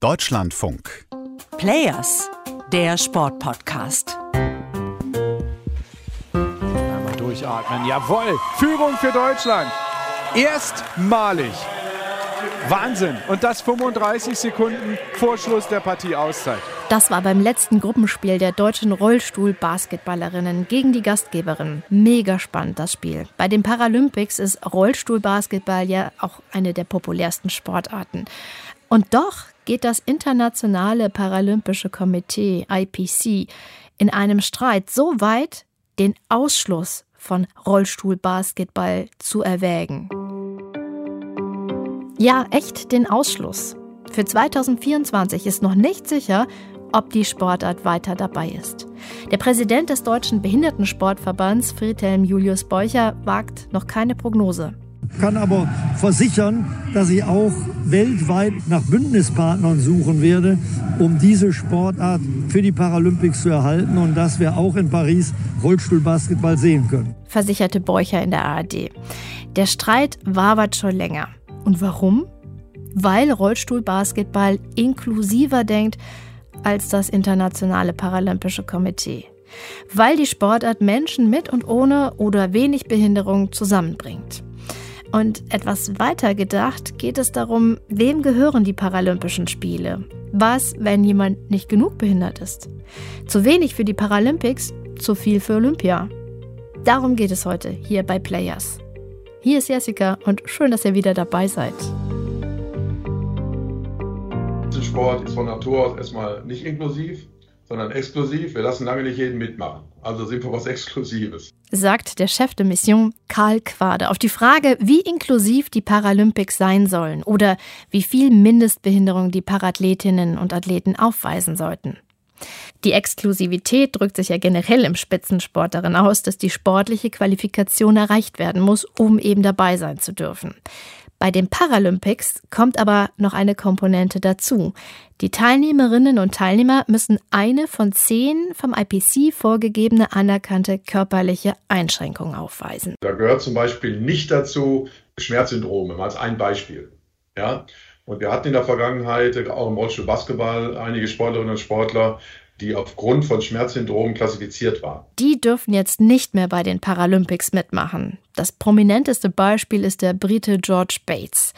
Deutschlandfunk. Players, der Sportpodcast. Einmal durchatmen. Jawohl. Führung für Deutschland. Erstmalig. Wahnsinn. Und das 35 Sekunden vor Schluss der Partie Auszeit. Das war beim letzten Gruppenspiel der deutschen Rollstuhl-Basketballerinnen gegen die Gastgeberin. Mega spannend das Spiel. Bei den Paralympics ist Rollstuhl-Basketball ja auch eine der populärsten Sportarten. Und doch geht das Internationale Paralympische Komitee IPC in einem Streit so weit, den Ausschluss von Rollstuhl-Basketball zu erwägen. Ja, echt den Ausschluss. Für 2024 ist noch nicht sicher, ob die Sportart weiter dabei ist. Der Präsident des Deutschen Behindertensportverbands, Friedhelm Julius Beucher, wagt noch keine Prognose. Kann aber versichern, dass ich auch weltweit nach Bündnispartnern suchen werde, um diese Sportart für die Paralympics zu erhalten und dass wir auch in Paris Rollstuhlbasketball sehen können. Versicherte Beucher in der ARD. Der Streit wabert schon länger. Und warum? Weil Rollstuhlbasketball inklusiver denkt als das Internationale Paralympische Komitee. Weil die Sportart Menschen mit und ohne oder wenig Behinderung zusammenbringt. Und etwas weiter gedacht geht es darum, wem gehören die Paralympischen Spiele? Was, wenn jemand nicht genug behindert ist? Zu wenig für die Paralympics, zu viel für Olympia. Darum geht es heute hier bei Players. Hier ist Jessica und schön, dass ihr wieder dabei seid. Sport ist von Natur aus erstmal nicht inklusiv, sondern exklusiv. Wir lassen lange nicht jeden mitmachen. Also sind wir was Exklusives. Sagt der Chef de Mission Karl Quade auf die Frage, wie inklusiv die Paralympics sein sollen oder wie viel Mindestbehinderung die Parathletinnen und Athleten aufweisen sollten. Die Exklusivität drückt sich ja generell im Spitzensport darin aus, dass die sportliche Qualifikation erreicht werden muss, um eben dabei sein zu dürfen. Bei den Paralympics kommt aber noch eine Komponente dazu. Die Teilnehmerinnen und Teilnehmer müssen eine von zehn vom IPC vorgegebene anerkannte körperliche Einschränkung aufweisen. Da gehört zum Beispiel nicht dazu Schmerzsyndrome, als ein Beispiel. Ja? Und wir hatten in der Vergangenheit auch im Rollstuhl Basketball einige Sportlerinnen und Sportler, die aufgrund von Schmerzsyndromen klassifiziert waren. Die dürfen jetzt nicht mehr bei den Paralympics mitmachen. Das prominenteste Beispiel ist der Brite George Bates.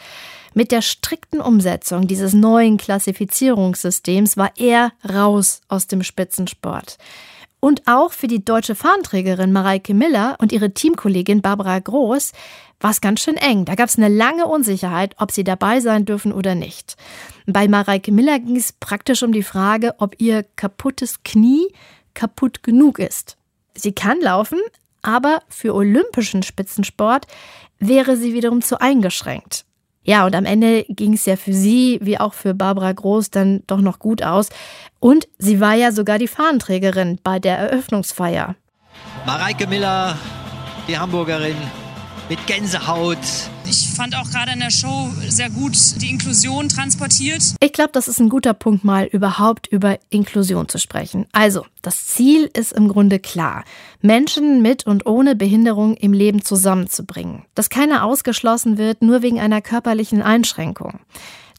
Mit der strikten Umsetzung dieses neuen Klassifizierungssystems war er raus aus dem Spitzensport. Und auch für die deutsche Fahnenträgerin Mareike Miller und ihre Teamkollegin Barbara Groß war es ganz schön eng. Da gab es eine lange Unsicherheit, ob sie dabei sein dürfen oder nicht. Bei Mareike Miller ging es praktisch um die Frage, ob ihr kaputtes Knie kaputt genug ist. Sie kann laufen, aber für olympischen Spitzensport wäre sie wiederum zu eingeschränkt. Ja, und am Ende ging es ja für sie wie auch für Barbara Groß dann doch noch gut aus. Und sie war ja sogar die Fahnenträgerin bei der Eröffnungsfeier. Mareike Miller, die Hamburgerin, mit Gänsehaut. Ich fand auch gerade in der Show sehr gut die Inklusion transportiert. Ich glaube, das ist ein guter Punkt, mal überhaupt über Inklusion zu sprechen. Also, das Ziel ist im Grunde klar. Menschen mit und ohne Behinderung im Leben zusammenzubringen. Dass keiner ausgeschlossen wird, nur wegen einer körperlichen Einschränkung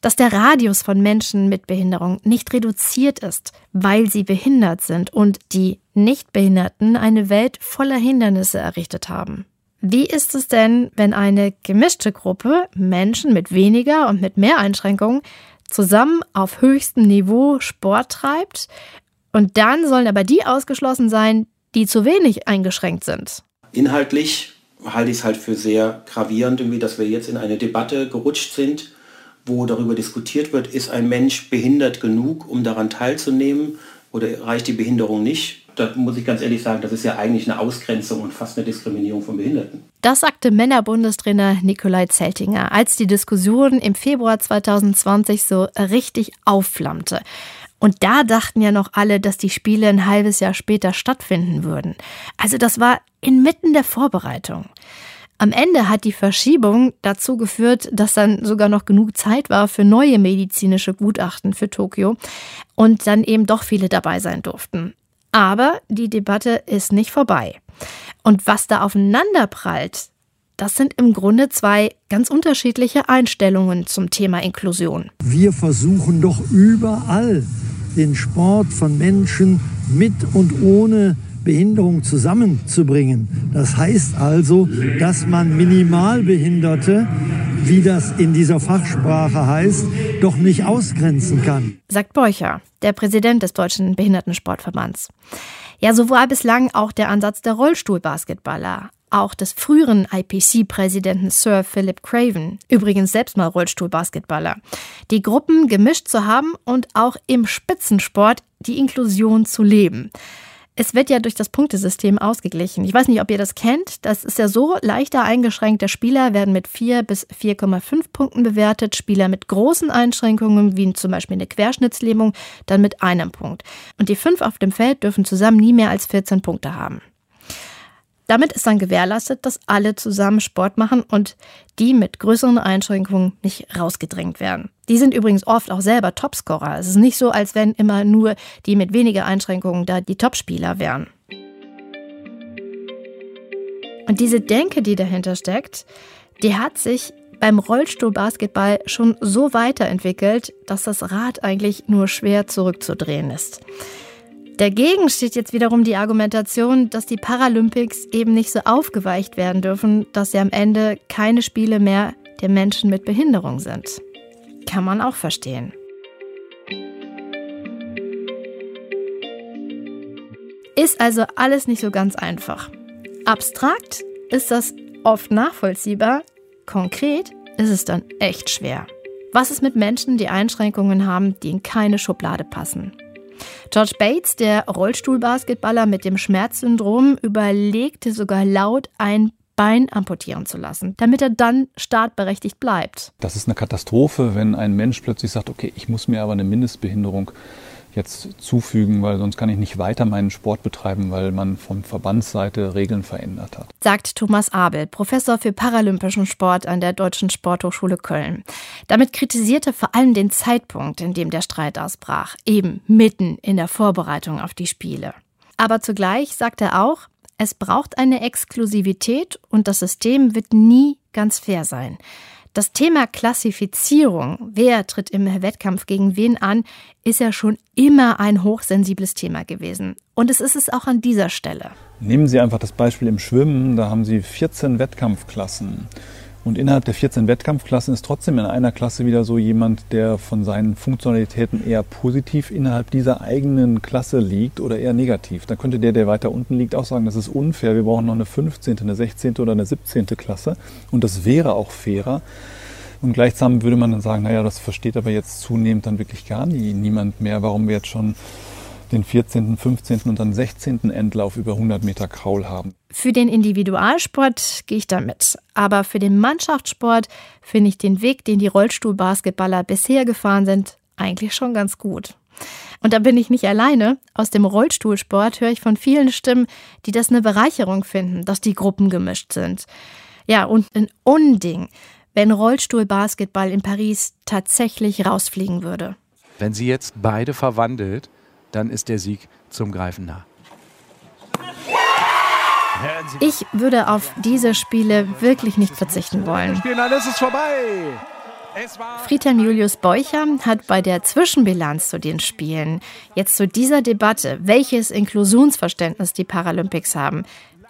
dass der Radius von Menschen mit Behinderung nicht reduziert ist, weil sie behindert sind und die Nichtbehinderten eine Welt voller Hindernisse errichtet haben. Wie ist es denn, wenn eine gemischte Gruppe Menschen mit weniger und mit mehr Einschränkungen zusammen auf höchstem Niveau Sport treibt und dann sollen aber die ausgeschlossen sein, die zu wenig eingeschränkt sind? Inhaltlich halte ich es halt für sehr gravierend, irgendwie, dass wir jetzt in eine Debatte gerutscht sind, wo darüber diskutiert wird, ist ein Mensch behindert genug, um daran teilzunehmen oder reicht die Behinderung nicht? Da muss ich ganz ehrlich sagen, das ist ja eigentlich eine Ausgrenzung und fast eine Diskriminierung von Behinderten. Das sagte Männerbundestrainer Nikolai Zeltinger, als die Diskussion im Februar 2020 so richtig aufflammte. Und da dachten ja noch alle, dass die Spiele ein halbes Jahr später stattfinden würden. Also das war inmitten der Vorbereitung. Am Ende hat die Verschiebung dazu geführt, dass dann sogar noch genug Zeit war für neue medizinische Gutachten für Tokio und dann eben doch viele dabei sein durften. Aber die Debatte ist nicht vorbei. Und was da aufeinander prallt, Das sind im Grunde zwei ganz unterschiedliche Einstellungen zum Thema Inklusion. Wir versuchen doch überall den Sport von Menschen mit und ohne Behinderung zusammenzubringen. Das heißt also, dass man Minimalbehinderte, wie das in dieser Fachsprache heißt, doch nicht ausgrenzen kann. Sagt Beucher, der Präsident des Deutschen Behindertensportverbands. Ja, so war bislang auch der Ansatz der Rollstuhlbasketballer auch des früheren IPC-Präsidenten Sir Philip Craven, übrigens selbst mal Rollstuhlbasketballer, die Gruppen gemischt zu haben und auch im Spitzensport die Inklusion zu leben. Es wird ja durch das Punktesystem ausgeglichen. Ich weiß nicht, ob ihr das kennt. Das ist ja so, leichter eingeschränkte Spieler werden mit 4 bis 4,5 Punkten bewertet. Spieler mit großen Einschränkungen, wie zum Beispiel eine Querschnittslähmung, dann mit einem Punkt. Und die fünf auf dem Feld dürfen zusammen nie mehr als 14 Punkte haben. Damit ist dann gewährleistet, dass alle zusammen Sport machen und die mit größeren Einschränkungen nicht rausgedrängt werden. Die sind übrigens oft auch selber Topscorer. Es ist nicht so, als wenn immer nur die mit weniger Einschränkungen da die Topspieler wären. Und diese Denke, die dahinter steckt, die hat sich beim Rollstuhlbasketball schon so weiterentwickelt, dass das Rad eigentlich nur schwer zurückzudrehen ist. Dagegen steht jetzt wiederum die Argumentation, dass die Paralympics eben nicht so aufgeweicht werden dürfen, dass sie am Ende keine Spiele mehr der Menschen mit Behinderung sind. Kann man auch verstehen. Ist also alles nicht so ganz einfach. Abstrakt ist das oft nachvollziehbar, konkret ist es dann echt schwer. Was ist mit Menschen, die Einschränkungen haben, die in keine Schublade passen? George Bates, der Rollstuhlbasketballer mit dem Schmerzsyndrom, überlegte sogar laut, ein Bein amputieren zu lassen, damit er dann startberechtigt bleibt. Das ist eine Katastrophe, wenn ein Mensch plötzlich sagt, okay, ich muss mir aber eine Mindestbehinderung jetzt zufügen, weil sonst kann ich nicht weiter meinen Sport betreiben, weil man von Verbandsseite Regeln verändert hat. Sagt Thomas Abel, Professor für paralympischen Sport an der Deutschen Sporthochschule Köln. Damit kritisiert er vor allem den Zeitpunkt, in dem der Streit ausbrach, eben mitten in der Vorbereitung auf die Spiele. Aber zugleich sagt er auch, es braucht eine Exklusivität und das System wird nie ganz fair sein. Das Thema Klassifizierung, wer tritt im Wettkampf gegen wen an, ist ja schon immer ein hochsensibles Thema gewesen. Und es ist es auch an dieser Stelle. Nehmen Sie einfach das Beispiel im Schwimmen, da haben Sie 14 Wettkampfklassen. Und innerhalb der 14 Wettkampfklassen ist trotzdem in einer Klasse wieder so jemand, der von seinen Funktionalitäten eher positiv innerhalb dieser eigenen Klasse liegt oder eher negativ. Dann könnte der, der weiter unten liegt, auch sagen, das ist unfair. Wir brauchen noch eine 15., eine 16. oder eine 17. Klasse. Und das wäre auch fairer. Und gleichsam würde man dann sagen, naja, das versteht aber jetzt zunehmend dann wirklich gar nie, niemand mehr, warum wir jetzt schon den 14., 15. und dann 16. Endlauf über 100 Meter Kraul haben. Für den Individualsport gehe ich da mit. Aber für den Mannschaftssport finde ich den Weg, den die Rollstuhlbasketballer bisher gefahren sind, eigentlich schon ganz gut. Und da bin ich nicht alleine. Aus dem Rollstuhlsport höre ich von vielen Stimmen, die das eine Bereicherung finden, dass die Gruppen gemischt sind. Ja, und ein Unding, wenn Rollstuhlbasketball in Paris tatsächlich rausfliegen würde. Wenn sie jetzt beide verwandelt, dann ist der Sieg zum Greifen nah. Ich würde auf diese Spiele wirklich nicht verzichten wollen. Friedhelm Julius Beucher hat bei der Zwischenbilanz zu den Spielen, jetzt zu dieser Debatte, welches Inklusionsverständnis die Paralympics haben,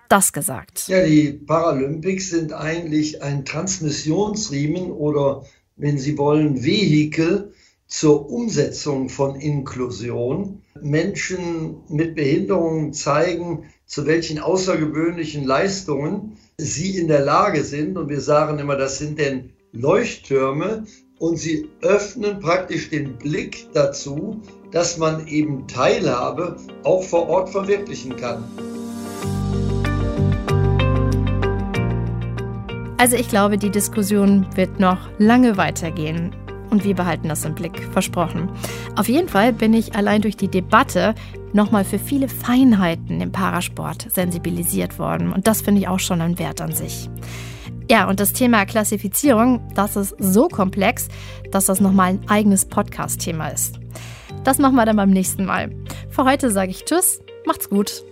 das gesagt. Ja, die Paralympics sind eigentlich ein Transmissionsriemen oder, wenn Sie wollen, Vehikel zur Umsetzung von Inklusion. Menschen mit Behinderungen zeigen, zu welchen außergewöhnlichen Leistungen sie in der Lage sind. Und wir sagen immer, das sind denn Leuchttürme. Und sie öffnen praktisch den Blick dazu, dass man eben Teilhabe auch vor Ort verwirklichen kann. Also ich glaube, die Diskussion wird noch lange weitergehen und wir behalten das im Blick, versprochen. Auf jeden Fall bin ich allein durch die Debatte nochmal für viele Feinheiten im Parasport sensibilisiert worden und das finde ich auch schon ein Wert an sich. Ja, und das Thema Klassifizierung, das ist so komplex, dass das nochmal ein eigenes Podcast-Thema ist. Das machen wir dann beim nächsten Mal. Für heute sage ich Tschüss, macht's gut.